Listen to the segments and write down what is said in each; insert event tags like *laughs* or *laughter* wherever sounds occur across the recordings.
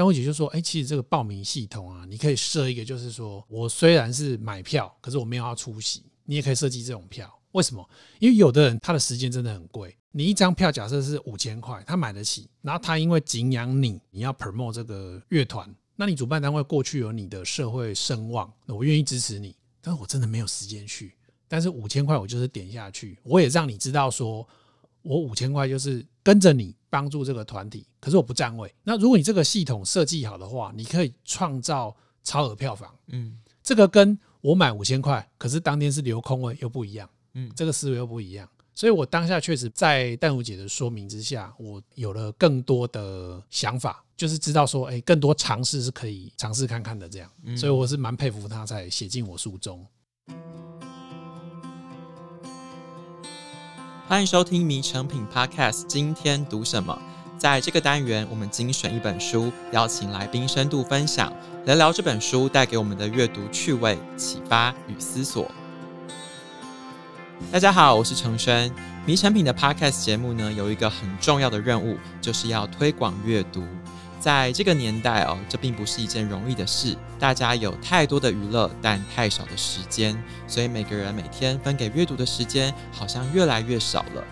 但我姐就说，哎，其实这个报名系统啊，你可以设一个，就是说我虽然是买票，可是我没有要出席，你也可以设计这种票。为什么？因为有的人他的时间真的很贵，你一张票假设是五千块，他买得起，然后他因为敬仰你，你要 promote 这个乐团，那你主办单位过去有你的社会声望，我愿意支持你，但是我真的没有时间去，但是五千块我就是点下去，我也让你知道说我五千块就是跟着你帮助这个团体，可是我不占位。那如果你这个系统设计好的话，你可以创造超额票房，嗯，这个跟我买五千块，可是当天是留空位又不一样。嗯，这个思维又不一样，所以我当下确实在淡如姐的说明之下，我有了更多的想法，就是知道说，哎，更多尝试是可以尝试看看的这样，所以我是蛮佩服他才写进我书中。欢迎收听《迷成品 Podcast》，今天读什么？在这个单元，我们精选一本书，邀请来宾深度分享，聊聊这本书带给我们的阅读趣味、启发与思索。大家好，我是程轩。迷成品的 Podcast 节目呢，有一个很重要的任务，就是要推广阅读。在这个年代哦，这并不是一件容易的事。大家有太多的娱乐，但太少的时间，所以每个人每天分给阅读的时间好像越来越少了。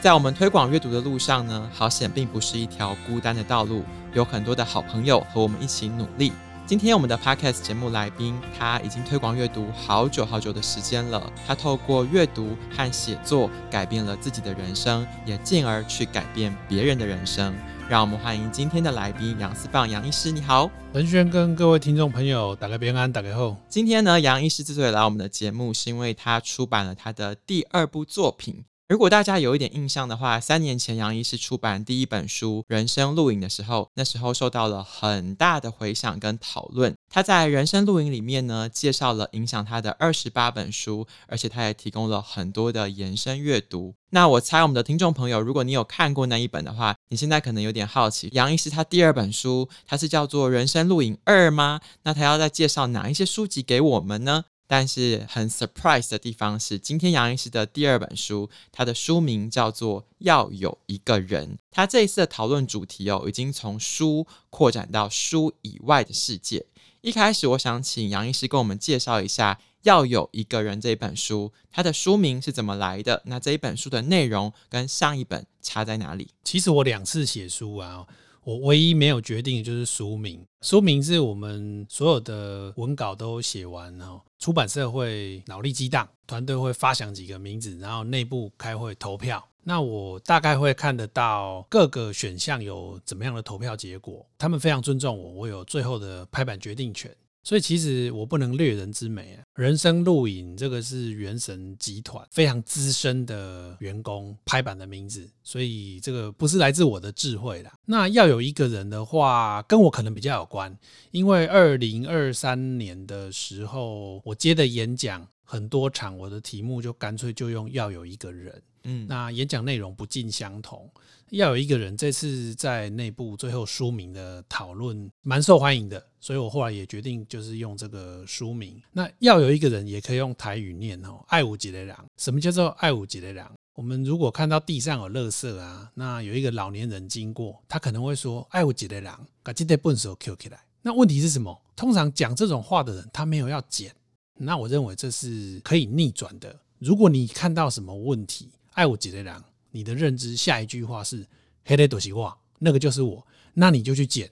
在我们推广阅读的路上呢，好险并不是一条孤单的道路，有很多的好朋友和我们一起努力。今天我们的 Podcast 节目来宾，他已经推广阅读好久好久的时间了。他透过阅读和写作改变了自己的人生，也进而去改变别人的人生。让我们欢迎今天的来宾杨思棒杨医师，你好。文轩跟各位听众朋友打个平安，打个好。今天呢，杨医师之所以来我们的节目，是因为他出版了他的第二部作品。如果大家有一点印象的话，三年前杨医师出版第一本书《人生录影》的时候，那时候受到了很大的回响跟讨论。他在《人生录影》里面呢，介绍了影响他的二十八本书，而且他也提供了很多的延伸阅读。那我猜我们的听众朋友，如果你有看过那一本的话，你现在可能有点好奇，杨医师他第二本书，他是叫做《人生录影二》吗？那他要再介绍哪一些书籍给我们呢？但是很 surprise 的地方是，今天杨医师的第二本书，它的书名叫做《要有一个人》。他这一次的讨论主题哦，已经从书扩展到书以外的世界。一开始，我想请杨医师跟我们介绍一下《要有一个人》这本书，它的书名是怎么来的？那这一本书的内容跟上一本差在哪里？其实我两次写书啊。我唯一没有决定的就是书名，书名是我们所有的文稿都写完，出版社会脑力激荡，团队会发想几个名字，然后内部开会投票。那我大概会看得到各个选项有怎么样的投票结果，他们非常尊重我，我有最后的拍板决定权。所以其实我不能掠人之美啊！人生录影这个是原神集团非常资深的员工拍板的名字，所以这个不是来自我的智慧啦。那要有一个人的话，跟我可能比较有关，因为二零二三年的时候我接的演讲很多场，我的题目就干脆就用要有一个人。嗯，那演讲内容不尽相同，要有一个人。这次在内部最后书名的讨论蛮受欢迎的，所以我后来也决定就是用这个书名。那要有一个人也可以用台语念哦，爱有一个人。什么叫做爱有一个人？我们如果看到地上有垃圾啊，那有一个老年人经过，他可能会说爱有一个人，把这袋粪扫捡起来。那问题是什么？通常讲这种话的人，他没有要捡。那我认为这是可以逆转的。如果你看到什么问题，爱我几个人，你的认知下一句话是黑的多西话，那个就是我，那你就去减。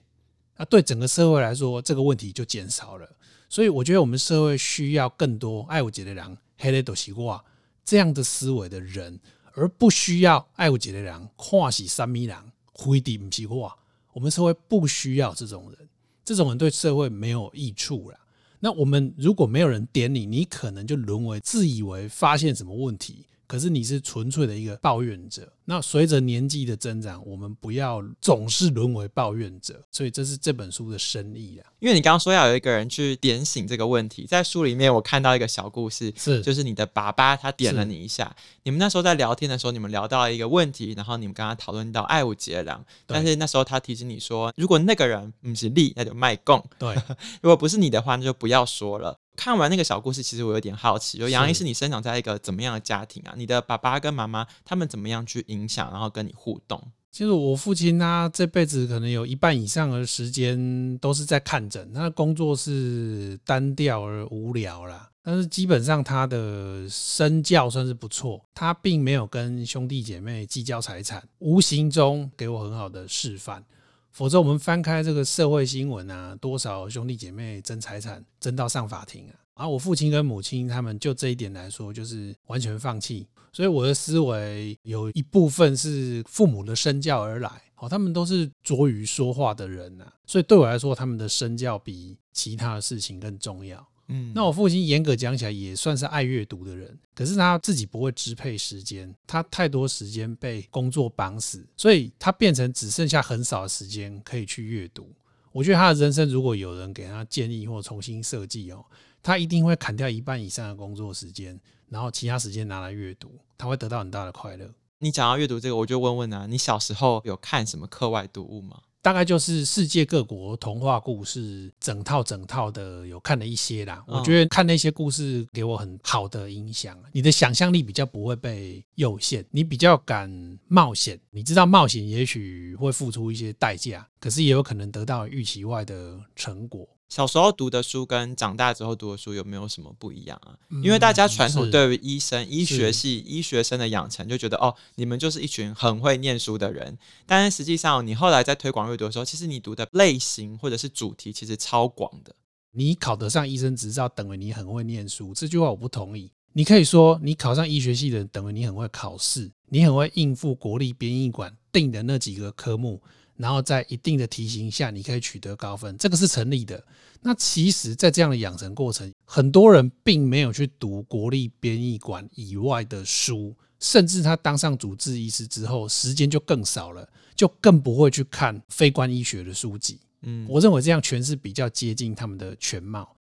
那，对整个社会来说，这个问题就减少了。所以我觉得我们社会需要更多爱我几个人，黑的多西话这样的思维的人，而不需要爱我几个人，跨是三米人，灰底不是话。我们社会不需要这种人，这种人对社会没有益处了。那我们如果没有人点你，你可能就沦为自以为发现什么问题。可是你是纯粹的一个抱怨者。那随着年纪的增长，我们不要总是沦为抱怨者。所以这是这本书的深意啊。因为你刚刚说要有一个人去点醒这个问题，在书里面我看到一个小故事，是就是你的爸爸他点了你一下。你们那时候在聊天的时候，你们聊到了一个问题，然后你们刚刚讨论到爱有一个人，但是那时候他提醒你说，如果那个人不是利，那就卖供。对，*laughs* 如果不是你的话，那就不要说了。看完那个小故事，其实我有点好奇，就杨医师，你生长在一个怎么样的家庭啊？你的爸爸跟妈妈他们怎么样去影影响，然后跟你互动？其实我父亲他这辈子可能有一半以上的时间都是在看诊，他的工作是单调而无聊啦。但是基本上他的身教算是不错，他并没有跟兄弟姐妹计较财产，无形中给我很好的示范。否则我们翻开这个社会新闻啊，多少兄弟姐妹争财产争到上法庭啊！而我父亲跟母亲他们就这一点来说，就是完全放弃。所以我的思维有一部分是父母的身教而来，好，他们都是拙于说话的人呐，所以对我来说，他们的身教比其他的事情更重要。嗯，那我父亲严格讲起来也算是爱阅读的人，可是他自己不会支配时间，他太多时间被工作绑死，所以他变成只剩下很少的时间可以去阅读。我觉得他的人生如果有人给他建议或重新设计哦，他一定会砍掉一半以上的工作时间。然后其他时间拿来阅读，他会得到很大的快乐。你讲到阅读这个，我就问问啊，你小时候有看什么课外读物吗？大概就是世界各国童话故事，整套整套的有看了一些啦。我觉得看那些故事给我很好的影响。你的想象力比较不会被有限，你比较敢冒险。你知道冒险也许会付出一些代价，可是也有可能得到预期外的成果。小时候读的书跟长大之后读的书有没有什么不一样啊？因为大家传统对于医生、医学系、医学生的养成就觉得哦，你们就是一群很会念书的人。但是实际上，你后来在推广阅读的时候，其实你读的类型或者是主题其实超广的。你考得上医生执照，等于你很会念书，这句话我不同意。你可以说，你考上医学系的人，等于你很会考试，你很会应付国立编译馆定的那几个科目。然后在一定的题型下，你可以取得高分，这个是成立的。那其实，在这样的养成过程，很多人并没有去读国立编译馆以外的书，甚至他当上主治医师之后，时间就更少了，就更不会去看非关医学的书籍。嗯，我认为这样全是比较接近他们的全貌。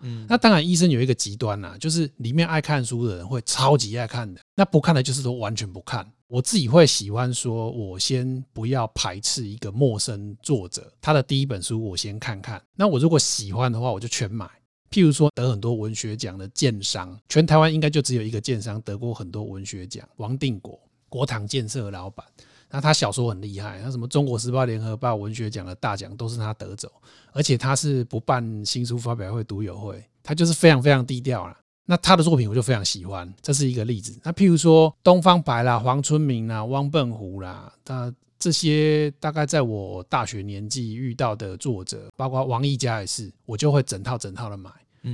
嗯，那当然，医生有一个极端呐，就是里面爱看书的人会超级爱看的，那不看的就是说完全不看。我自己会喜欢说，我先不要排斥一个陌生作者，他的第一本书我先看看。那我如果喜欢的话，我就全买。譬如说得很多文学奖的建商，全台湾应该就只有一个建商得过很多文学奖，王定国，国堂建设老板。那他小说很厉害，那什么《中国时报》《联合报》文学奖的大奖都是他得走，而且他是不办新书发表会、读友会，他就是非常非常低调啦。那他的作品我就非常喜欢，这是一个例子。那譬如说东方白啦、黄春明啦、汪笨湖啦，他这些大概在我大学年纪遇到的作者，包括王一家也是，我就会整套整套的买，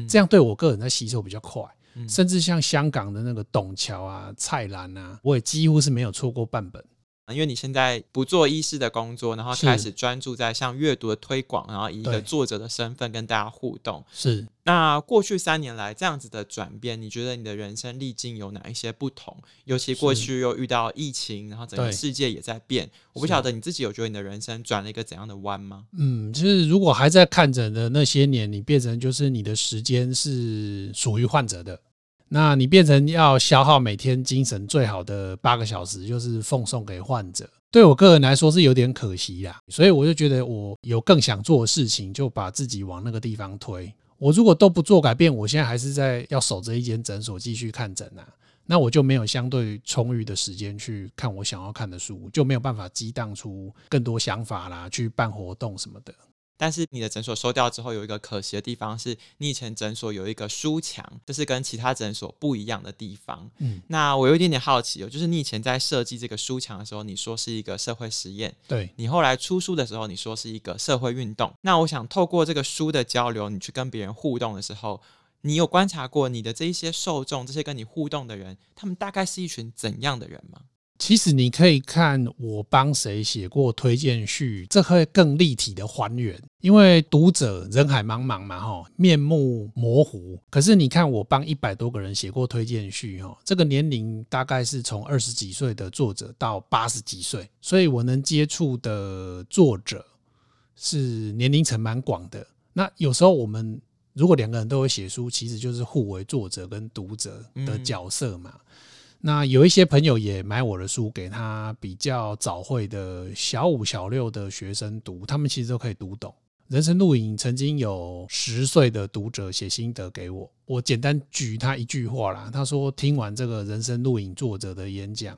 这样对我个人的吸收比较快。甚至像香港的那个董桥啊、蔡澜啊，我也几乎是没有错过半本。因为你现在不做医师的工作，然后开始专注在像阅读的推广，然后以一个作者的身份跟大家互动。是。那过去三年来这样子的转变，你觉得你的人生历经有哪一些不同？尤其过去又遇到疫情，然后整个世界也在变。我不晓得你自己有觉得你的人生转了一个怎样的弯吗？嗯，就是如果还在看诊的那些年，你变成就是你的时间是属于患者的。那你变成要消耗每天精神最好的八个小时，就是奉送给患者。对我个人来说是有点可惜啦，所以我就觉得我有更想做的事情，就把自己往那个地方推。我如果都不做改变，我现在还是在要守着一间诊所继续看诊啊，那我就没有相对充裕的时间去看我想要看的书，就没有办法激荡出更多想法啦，去办活动什么的。但是你的诊所收掉之后，有一个可惜的地方是，你以前诊所有一个书墙，这是跟其他诊所不一样的地方。嗯，那我有一点点好奇哦，就是你以前在设计这个书墙的时候，你说是一个社会实验，对，你后来出书的时候，你说是一个社会运动。那我想透过这个书的交流，你去跟别人互动的时候，你有观察过你的这一些受众，这些跟你互动的人，他们大概是一群怎样的人吗？其实你可以看我帮谁写过推荐序，这会更立体的还原。因为读者人海茫茫嘛，哈，面目模糊。可是你看我帮一百多个人写过推荐序，哈，这个年龄大概是从二十几岁的作者到八十几岁，所以我能接触的作者是年龄层蛮广的。那有时候我们如果两个人都会写书，其实就是互为作者跟读者的角色嘛。那有一些朋友也买我的书，给他比较早会的小五、小六的学生读，他们其实都可以读懂。人生录影曾经有十岁的读者写心得给我，我简单举他一句话啦，他说听完这个人生录影作者的演讲，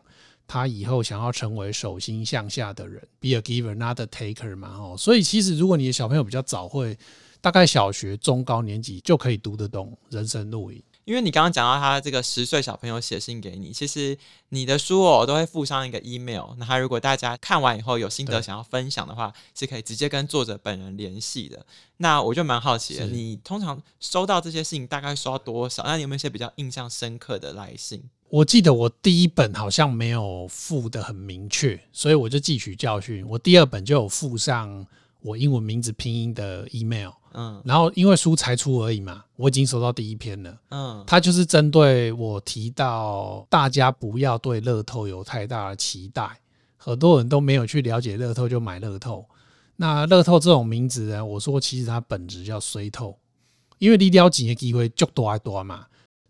他以后想要成为手心向下的人，be a giver not a taker 嘛，哦，所以其实如果你的小朋友比较早会，大概小学中高年级就可以读得懂人生录影。因为你刚刚讲到他这个十岁小朋友写信给你，其实你的书哦都会附上一个 email，那他如果大家看完以后有心得想要分享的话，是可以直接跟作者本人联系的。那我就蛮好奇的，你通常收到这些信大概收到多少？那你有没有一些比较印象深刻的来信？我记得我第一本好像没有附的很明确，所以我就汲取教训，我第二本就有附上我英文名字拼音的 email。嗯，然后因为书才出而已嘛，我已经收到第一篇了。嗯，他就是针对我提到大家不要对乐透有太大的期待，很多人都没有去了解乐透就买乐透。那乐透这种名字呢，我说其实它本质叫衰透，因为你了钱的机会就多还多嘛。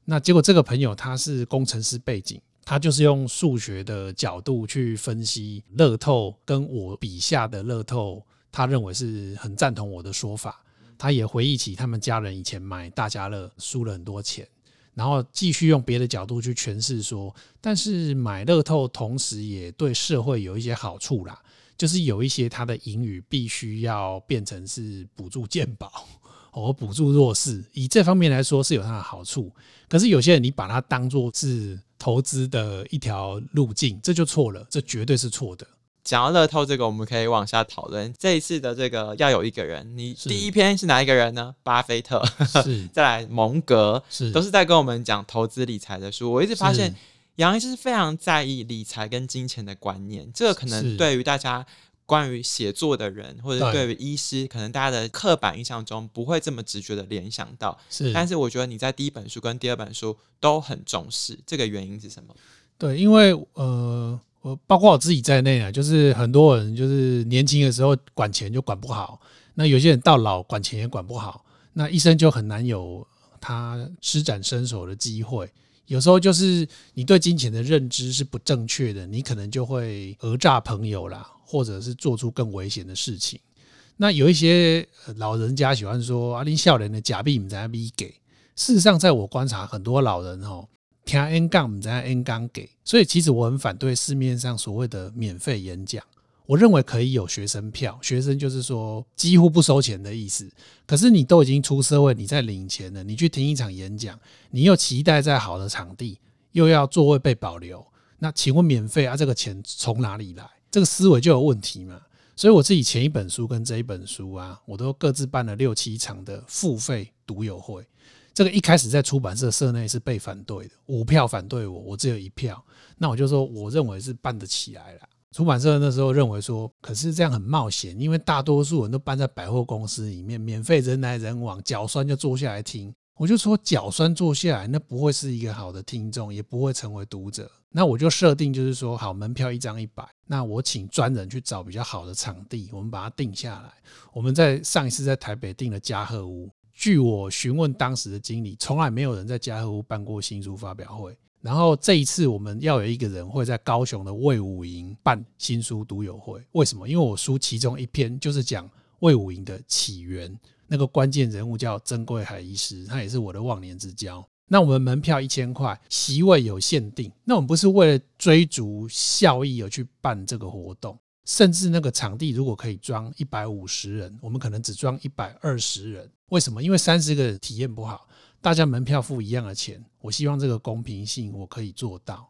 那结果这个朋友他是工程师背景，他就是用数学的角度去分析乐透，跟我笔下的乐透，他认为是很赞同我的说法。他也回忆起他们家人以前买大家乐输了很多钱，然后继续用别的角度去诠释说，但是买乐透同时也对社会有一些好处啦，就是有一些他的盈余必须要变成是补助健保 *laughs* 或补助弱势，以这方面来说是有它的好处。可是有些人你把它当做是投资的一条路径，这就错了，这绝对是错的。讲到乐透这个，我们可以往下讨论。这一次的这个要有一个人，你第一篇是哪一个人呢？巴菲特，是 *laughs* 再来蒙格，是都是在跟我们讲投资理财的书。我一直发现杨医师是非常在意理财跟金钱的观念，这个可能对于大家关于写作的人，或者对于医师，可能大家的刻板印象中不会这么直觉的联想到。是，但是我觉得你在第一本书跟第二本书都很重视，这个原因是什么？对，因为呃。我包括我自己在内啊，就是很多人就是年轻的时候管钱就管不好，那有些人到老管钱也管不好，那一生就很难有他施展身手的机会。有时候就是你对金钱的认知是不正确的，你可能就会讹诈朋友啦，或者是做出更危险的事情。那有一些老人家喜欢说啊，你少年的假币唔知阿咪给。事实上，在我观察，很多老人哦。听 N 杠，我们在 N 杠给，所以其实我很反对市面上所谓的免费演讲。我认为可以有学生票，学生就是说几乎不收钱的意思。可是你都已经出社会，你在领钱了，你去听一场演讲，你又期待在好的场地，又要座位被保留，那请问免费啊？这个钱从哪里来？这个思维就有问题嘛。所以我自己前一本书跟这一本书啊，我都各自办了六七场的付费读友会。这个一开始在出版社社内是被反对的，五票反对我，我只有一票。那我就说，我认为是办得起来了。出版社那时候认为说，可是这样很冒险，因为大多数人都办在百货公司里面，免费人来人往，脚酸就坐下来听。我就说，脚酸坐下来，那不会是一个好的听众，也不会成为读者。那我就设定就是说，好，门票一张一百，那我请专人去找比较好的场地，我们把它定下来。我们在上一次在台北订了嘉禾屋。据我询问当时的经理，从来没有人在嘉禾屋办过新书发表会。然后这一次我们要有一个人会在高雄的魏武营办新书读友会。为什么？因为我书其中一篇就是讲魏武营的起源，那个关键人物叫曾贵海医师，他也是我的忘年之交。那我们门票一千块，席位有限定。那我们不是为了追逐效益而去办这个活动。甚至那个场地如果可以装一百五十人，我们可能只装一百二十人。为什么？因为三十个人体验不好，大家门票付一样的钱。我希望这个公平性我可以做到。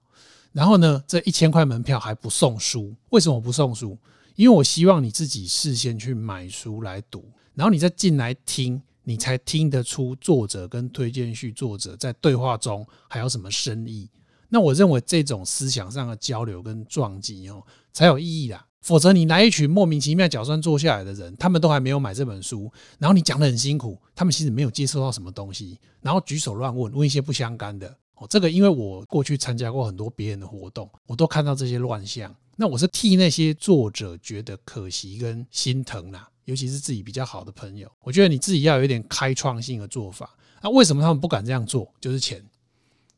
然后呢，这一千块门票还不送书。为什么不送书？因为我希望你自己事先去买书来读，然后你再进来听，你才听得出作者跟推荐序作者在对话中还有什么深意。那我认为这种思想上的交流跟撞击哦，才有意义啦。否则，你来一群莫名其妙、脚酸坐下来的人，他们都还没有买这本书，然后你讲得很辛苦，他们其实没有接受到什么东西，然后举手乱问，问一些不相干的。哦，这个因为我过去参加过很多别人的活动，我都看到这些乱象。那我是替那些作者觉得可惜跟心疼啦，尤其是自己比较好的朋友。我觉得你自己要有一点开创性的做法。那为什么他们不敢这样做？就是钱，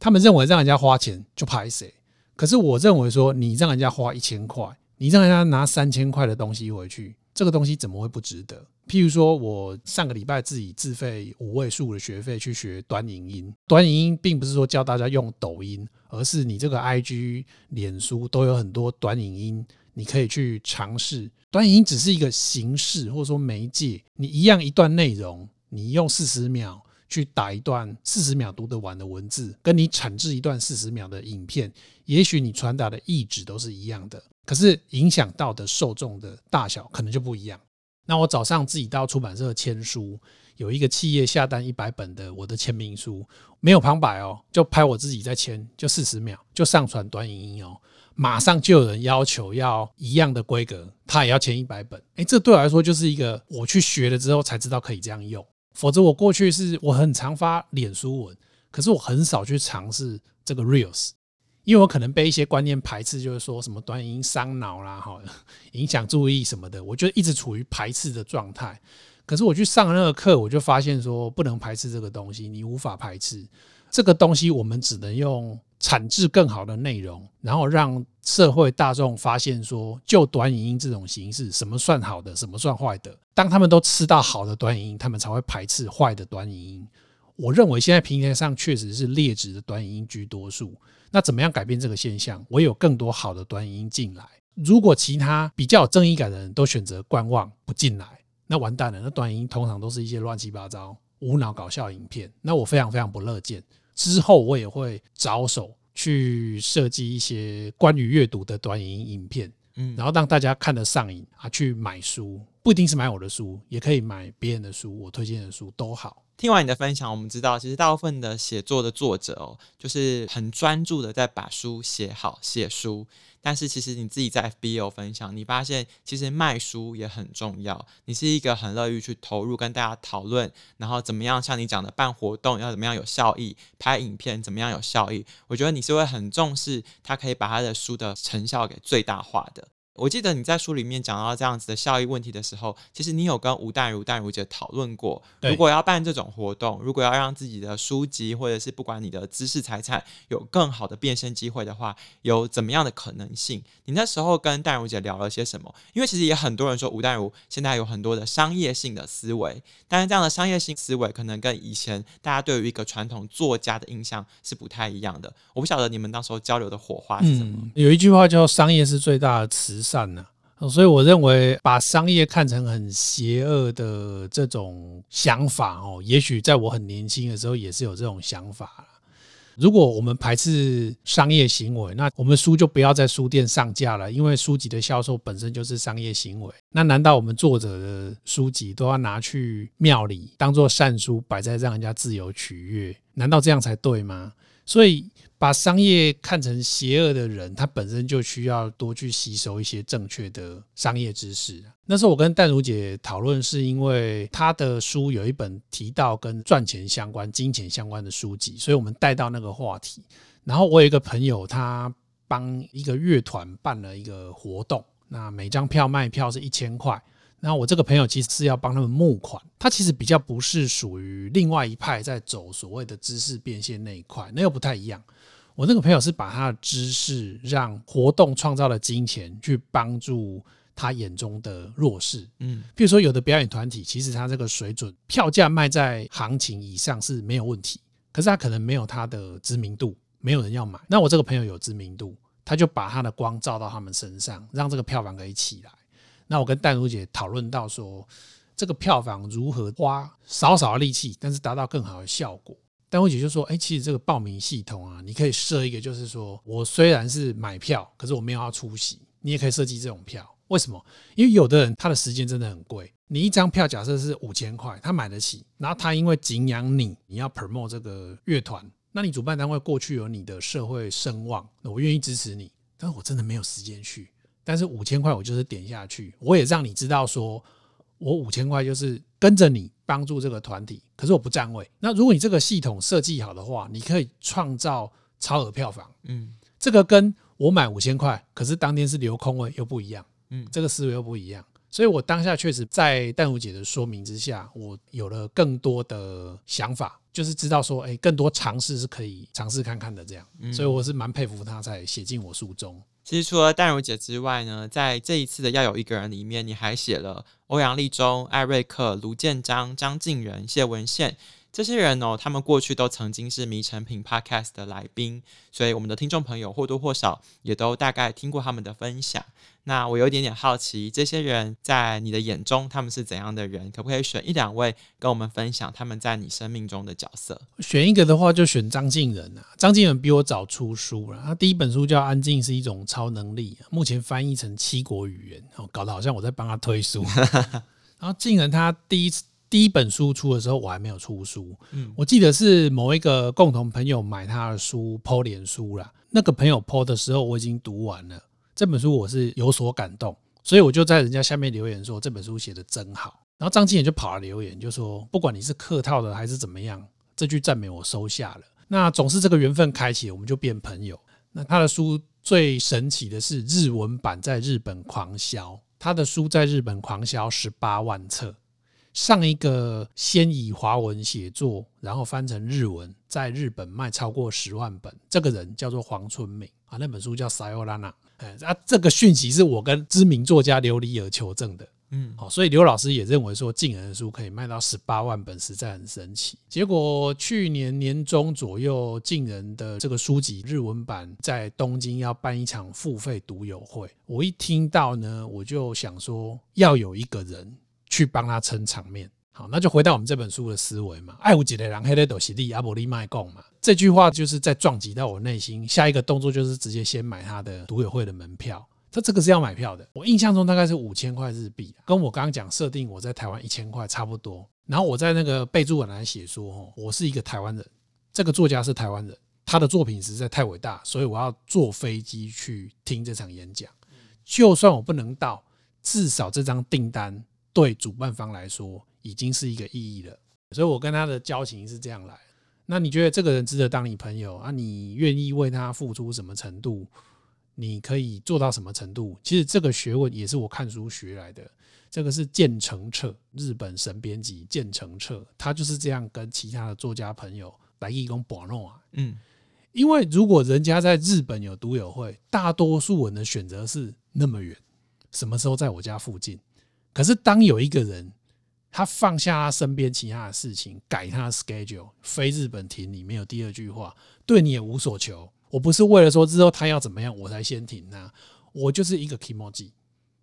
他们认为让人家花钱就拍谁。可是我认为说，你让人家花一千块。你让人家拿三千块的东西回去，这个东西怎么会不值得？譬如说，我上个礼拜自己自费五位数的学费去学短影音，短影音并不是说教大家用抖音，而是你这个 IG、脸书都有很多短影音，你可以去尝试。短影音只是一个形式或者说媒介，你一样一段内容，你用四十秒去打一段四十秒读得完的文字，跟你产制一段四十秒的影片，也许你传达的意旨都是一样的，可是影响到的受众的大小可能就不一样。那我早上自己到出版社签书，有一个企业下单一百本的我的签名书，没有旁白哦，就拍我自己在签，就四十秒就上传短影音哦，马上就有人要求要一样的规格，他也要签一百本。诶，这对我来说就是一个我去学了之后才知道可以这样用，否则我过去是我很常发脸书文，可是我很少去尝试这个 Reels。因为我可能被一些观念排斥，就是说什么短影音伤脑啦，哈，影响注意什么的，我就一直处于排斥的状态。可是我去上那个课，我就发现说不能排斥这个东西，你无法排斥这个东西，我们只能用产制更好的内容，然后让社会大众发现说，就短影音这种形式，什么算好的，什么算坏的。当他们都吃到好的短影音，他们才会排斥坏的短影音。我认为现在平台上确实是劣质的短影音居多数。那怎么样改变这个现象？我有更多好的短影音进来。如果其他比较有正义感的人都选择观望不进来，那完蛋了。那短影音通常都是一些乱七八糟、无脑搞笑影片。那我非常非常不乐见。之后我也会着手去设计一些关于阅读的短影音影片，嗯，然后让大家看得上瘾啊，去买书，不一定是买我的书，也可以买别人的书，我推荐的书都好。听完你的分享，我们知道，其实大部分的写作的作者哦，就是很专注的在把书写好、写书。但是其实你自己在 FB 有分享，你发现其实卖书也很重要。你是一个很乐于去投入跟大家讨论，然后怎么样像你讲的办活动要怎么样有效益，拍影片怎么样有效益。我觉得你是会很重视他可以把他的书的成效给最大化的。我记得你在书里面讲到这样子的效益问题的时候，其实你有跟吴淡如淡如姐讨论过，如果要办这种活动，如果要让自己的书籍或者是不管你的知识财产有更好的变现机会的话，有怎么样的可能性？你那时候跟淡如姐聊了些什么？因为其实也很多人说吴淡如现在有很多的商业性的思维，但是这样的商业性思维可能跟以前大家对于一个传统作家的印象是不太一样的。我不晓得你们那时候交流的火花是什么？嗯，有一句话叫“商业是最大的慈”。善呢，所以我认为把商业看成很邪恶的这种想法哦，也许在我很年轻的时候也是有这种想法。如果我们排斥商业行为，那我们书就不要在书店上架了，因为书籍的销售本身就是商业行为。那难道我们作者的书籍都要拿去庙里当做善书摆在让人家自由取悦？难道这样才对吗？所以。把商业看成邪恶的人，他本身就需要多去吸收一些正确的商业知识。那时候我跟淡如姐讨论，是因为她的书有一本提到跟赚钱相关、金钱相关的书籍，所以我们带到那个话题。然后我有一个朋友，他帮一个乐团办了一个活动，那每张票卖票是一千块。那我这个朋友其实是要帮他们募款，他其实比较不是属于另外一派在走所谓的知识变现那一块，那又不太一样。我那个朋友是把他的知识让活动创造了金钱，去帮助他眼中的弱势。嗯，比如说有的表演团体，其实他这个水准，票价卖在行情以上是没有问题，可是他可能没有他的知名度，没有人要买。那我这个朋友有知名度，他就把他的光照到他们身上，让这个票房可以起来。那我跟淡如姐讨论到说，这个票房如何花少少的力气，但是达到更好的效果。淡如姐就说：“哎，其实这个报名系统啊，你可以设一个，就是说我虽然是买票，可是我没有要出席，你也可以设计这种票。为什么？因为有的人他的时间真的很贵，你一张票假设是五千块，他买得起，然后他因为敬仰你，你要 promote 这个乐团，那你主办单位过去有你的社会声望，那我愿意支持你，但是我真的没有时间去。”但是五千块我就是点下去，我也让你知道说，我五千块就是跟着你帮助这个团体，可是我不占位。那如果你这个系统设计好的话，你可以创造超额票房。嗯，这个跟我买五千块，可是当天是留空位又不一样。嗯，这个思维又不一样。所以我当下确实在淡如姐的说明之下，我有了更多的想法，就是知道说，哎，更多尝试是可以尝试看看的这样。所以我是蛮佩服他才写进我书中。其实除了淡如姐之外呢，在这一次的要有一个人里面，你还写了欧阳立中、艾瑞克、卢建章、张晋仁、谢文宪、这些人哦，他们过去都曾经是迷成品 Podcast 的来宾，所以我们的听众朋友或多或少也都大概听过他们的分享。那我有一点点好奇，这些人在你的眼中他们是怎样的人？可不可以选一两位跟我们分享他们在你生命中的角色？选一个的话，就选张敬仁啊。张瀞仁比我早出书了，他第一本书叫《安静是一种超能力》，目前翻译成七国语言，哦，搞得好像我在帮他推书。*laughs* 然后瀞仁他第一次。第一本书出的时候，我还没有出书。嗯，我记得是某一个共同朋友买他的书，po 脸书啦。那个朋友 po 的时候，我已经读完了这本书，我是有所感动，所以我就在人家下面留言说这本书写的真好。然后张瀞仁就跑来留言，就说不管你是客套的还是怎么样，这句赞美我收下了。那总是这个缘分开启，我们就变朋友。那他的书最神奇的是日文版在日本狂销，他的书在日本狂销十八万册。上一个先以华文写作，然后翻成日文，在日本卖超过十万本。这个人叫做黄春明啊，那本书叫《撒由那拉》。哎，啊，这个讯息是我跟知名作家琉璃儿求证的。嗯，好，所以刘老师也认为说，瀞仁的书可以卖到十八万本，实在很神奇。结果去年年中左右，瀞仁的这个书籍日文版在东京要办一场付费读友会，我一听到呢，我就想说，要有一个人。去帮他撑场面，好，那就回到我们这本书的思维嘛。爱无几的人黑的都是利阿伯利卖贡嘛。这句话就是在撞击到我内心。下一个动作就是直接先买他的读友会的门票。他这个是要买票的，我印象中大概是五千块日币，跟我刚刚讲设定我在台湾一千块差不多。然后我在那个备注栏写说，哦，我是一个台湾人，这个作家是台湾人，他的作品实在太伟大，所以我要坐飞机去听这场演讲。就算我不能到，至少这张订单。对主办方来说，已经是一个意义了。所以我跟他的交情是这样来。那你觉得这个人值得当你朋友啊？你愿意为他付出什么程度？你可以做到什么程度？其实这个学问也是我看书学来的。这个是建成彻，日本神编辑建成彻，他就是这样跟其他的作家朋友来义工保弄啊。嗯，因为如果人家在日本有读友会，大多数人的选择是那么远，什么时候在我家附近？可是，当有一个人他放下他身边其他的事情，改他的 schedule，飞日本停，你没有第二句话，对你也无所求。我不是为了说之后他要怎么样我才先停啊，我就是一个 kimoji，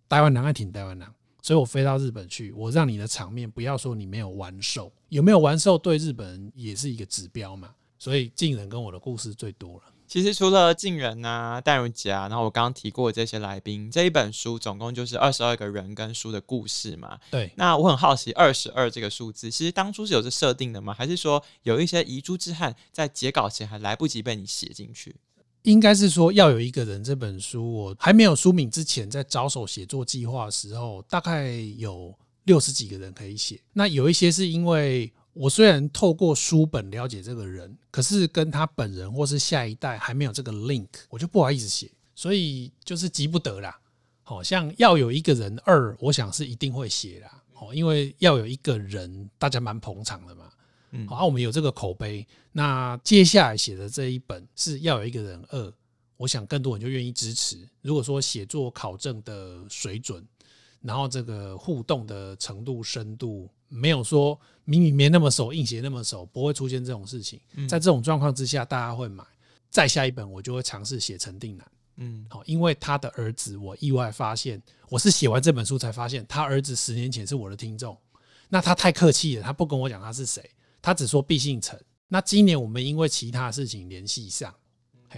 台湾男爱挺台湾男，所以我飞到日本去，我让你的场面不要说你没有完售，有没有完售对日本人也是一个指标嘛。所以瀞仁跟我的故事最多了。其实除了瀞仁啊、戴如姐啊，然后我刚刚提过的这些来宾，这一本书总共就是二十二个人跟书的故事嘛。对。那我很好奇，二十二这个数字，其实当初是有这设定的吗？还是说有一些遗珠之憾，在截稿前还来不及被你写进去？应该是说要有一个人。这本书我还没有书名之前，在着手写作计划的时候，大概有六十几个人可以写。那有一些是因为。我虽然透过书本了解这个人，可是跟他本人或是下一代还没有这个 link，我就不好意思写，所以就是急不得啦。好像要有一个人二，我想是一定会写啦。哦，因为要有一个人，大家蛮捧场的嘛。嗯，好，我们有这个口碑。那接下来写的这一本是要有一个人二，我想更多人就愿意支持。如果说写作考证的水准，然后这个互动的程度深度。没有说明明没那么熟，硬写那么熟，不会出现这种事情。在这种状况之下，大家会买。再下一本，我就会尝试写陈定南。嗯，好，因为他的儿子，我意外发现，我是写完这本书才发现，他儿子十年前是我的听众。那他太客气了，他不跟我讲他是谁，他只说毕姓陈。那今年我们因为其他事情联系上，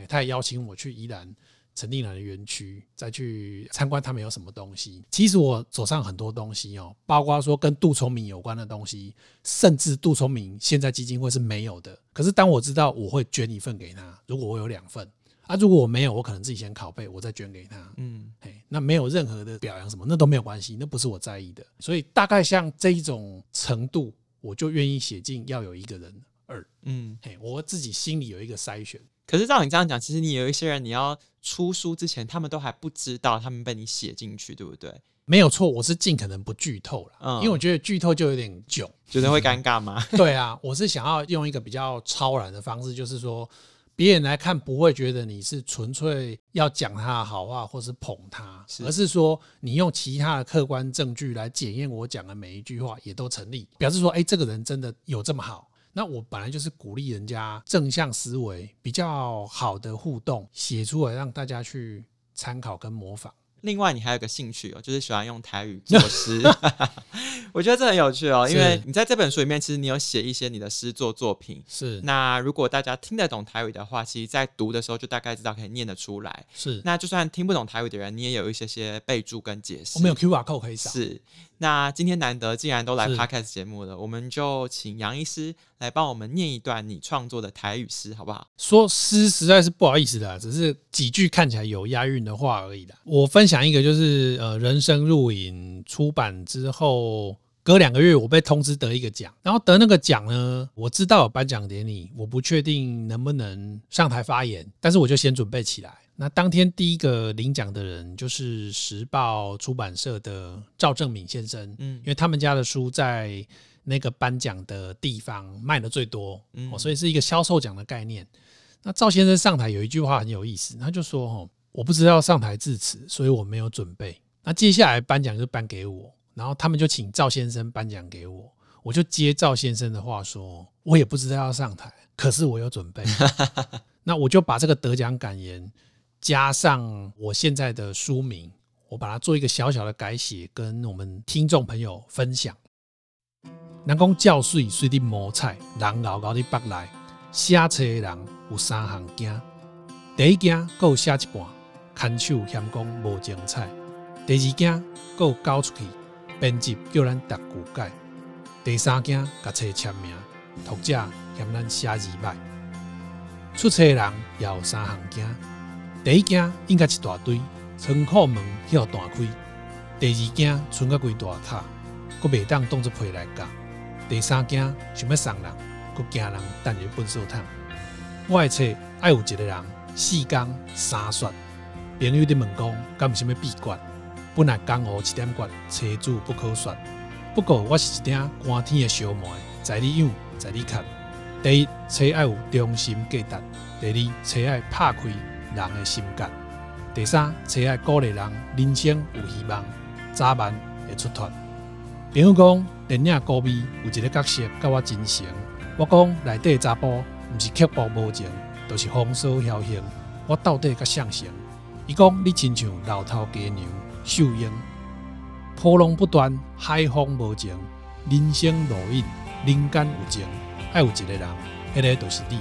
他也邀请我去宜兰。陈定南的园区，再去参观他们有什么东西。其实我手上很多东西哦，包括说跟杜聪明有关的东西，甚至杜聪明现在基金会是没有的。可是当我知道，我会捐一份给他。如果我有两份啊，如果我没有，我可能自己先拷贝，我再捐给他。嗯，嘿，那没有任何的表扬什么，那都没有关系，那不是我在意的。所以大概像这一种程度，我就愿意写进要有一个人二。嗯，嘿，我自己心里有一个筛选。可是照你这样讲，其实你有一些人，你要出书之前，他们都还不知道他们被你写进去，对不对？没有错，我是尽可能不剧透了，嗯，因为我觉得剧透就有点囧，觉得会尴尬吗？*laughs* 对啊，我是想要用一个比较超然的方式，就是说别人来看不会觉得你是纯粹要讲他的好话或是捧他，是而是说你用其他的客观证据来检验我讲的每一句话也都成立，表示说，哎，这个人真的有这么好。那我本来就是鼓励人家正向思维，比较好的互动写出来，让大家去参考跟模仿。另外，你还有个兴趣哦，就是喜欢用台语 *laughs* 作诗。我觉得这很有趣哦，因为你在这本书里面，其实你有写一些你的诗作作品。是。那如果大家听得懂台语的话，其实，在读的时候就大概知道可以念得出来。是。那就算听不懂台语的人，你也有一些些备注跟解释。我们有 QR code 可以扫。是。那今天难得既然都来 Podcast 节目了，我们就请杨医师来帮我们念一段你创作的台语诗，好不好？说诗实在是不好意思的，只是几句看起来有押韵的话而已的。我分享一个，就是呃，人生录影出版之后，隔两个月我被通知得一个奖，然后得那个奖呢，我知道有颁奖典礼，我不确定能不能上台发言，但是我就先准备起来。那当天第一个领奖的人就是时报出版社的赵正敏先生，嗯，因为他们家的书在那个颁奖的地方卖的最多，嗯，所以是一个销售奖的概念。那赵先生上台有一句话很有意思，他就说：“哦，我不知道上台致辞，所以我没有准备。”那接下来颁奖就颁给我，然后他们就请赵先生颁奖给我，我就接赵先生的话说：“我也不知道要上台，可是我有准备。*laughs* ”那我就把这个得奖感言。加上我现在的书名，我把它做一个小小的改写，跟我们听众朋友分享。人讲教水水的磨菜，人熬熬的北来。写册的人有三项惊：第一惊，够写一半，牵手嫌讲无精彩；第二惊，够交出去，编辑叫咱读句改；第三惊，甲册签名，读者嫌咱写字歹。出册的人也有三项惊。第一件应该一大堆，仓库门要大开；第二件存个规大塔，阁袂当当作皮来讲；第三件想要送人，阁惊人等于粪扫桶。我的册爱有一个人四缸三刷，朋友伫问讲，敢有啥物秘诀？本来江湖一点诀，车主不可说。不过我是一顶寒天的小妹，在你养，在你看。第一，车爱有忠心价值；第二，车爱拍开。人的心肝。第三，车爱鼓励人人生有希望，早晚会出团。朋友讲电影高美有一个角色甲我真像，我讲内底查甫毋是刻薄无情，都、就是风骚侥幸。我到底较像谁？伊讲你亲像老头家娘秀英，波浪不断，海风无情，人生路引，人间有情。爱有一个人，迄、那个就是你；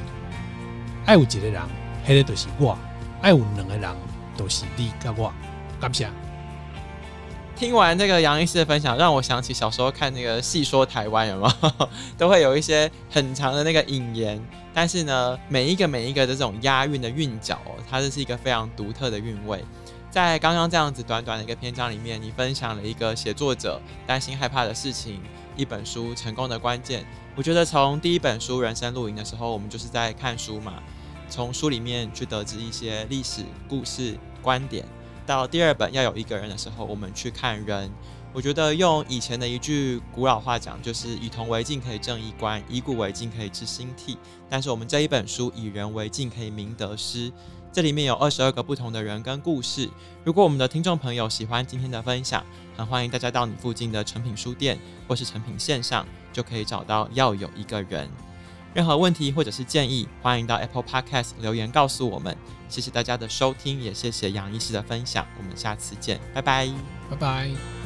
爱有一个人，迄、那个就是我。爱有两个人，都是你甲我。感谢。听完这个杨医师的分享，让我想起小时候看那个《戏说台湾》，有没有？*laughs* 都会有一些很长的那个引言。但是呢，每一个每一个的这种押韵的韵脚，它这是一个非常独特的韵味。在刚刚这样子短短的一个篇章里面，你分享了一个写作者担心害怕的事情，一本书成功的关键。我觉得从第一本书《人生录影》的时候，我们就是在看书嘛。从书里面去得知一些历史故事观点，到第二本要有一个人的时候，我们去看人。我觉得用以前的一句古老话讲，就是以铜为镜可以正衣冠，以古为镜可以知兴替。但是我们这一本书以人为镜可以明得失。这里面有二十二个不同的人跟故事。如果我们的听众朋友喜欢今天的分享，很欢迎大家到你附近的诚品书店或是诚品线上，就可以找到要有一个人。任何问题或者是建议，欢迎到 Apple Podcast 留言告诉我们。谢谢大家的收听，也谢谢杨医师的分享。我们下次见，拜拜，拜拜。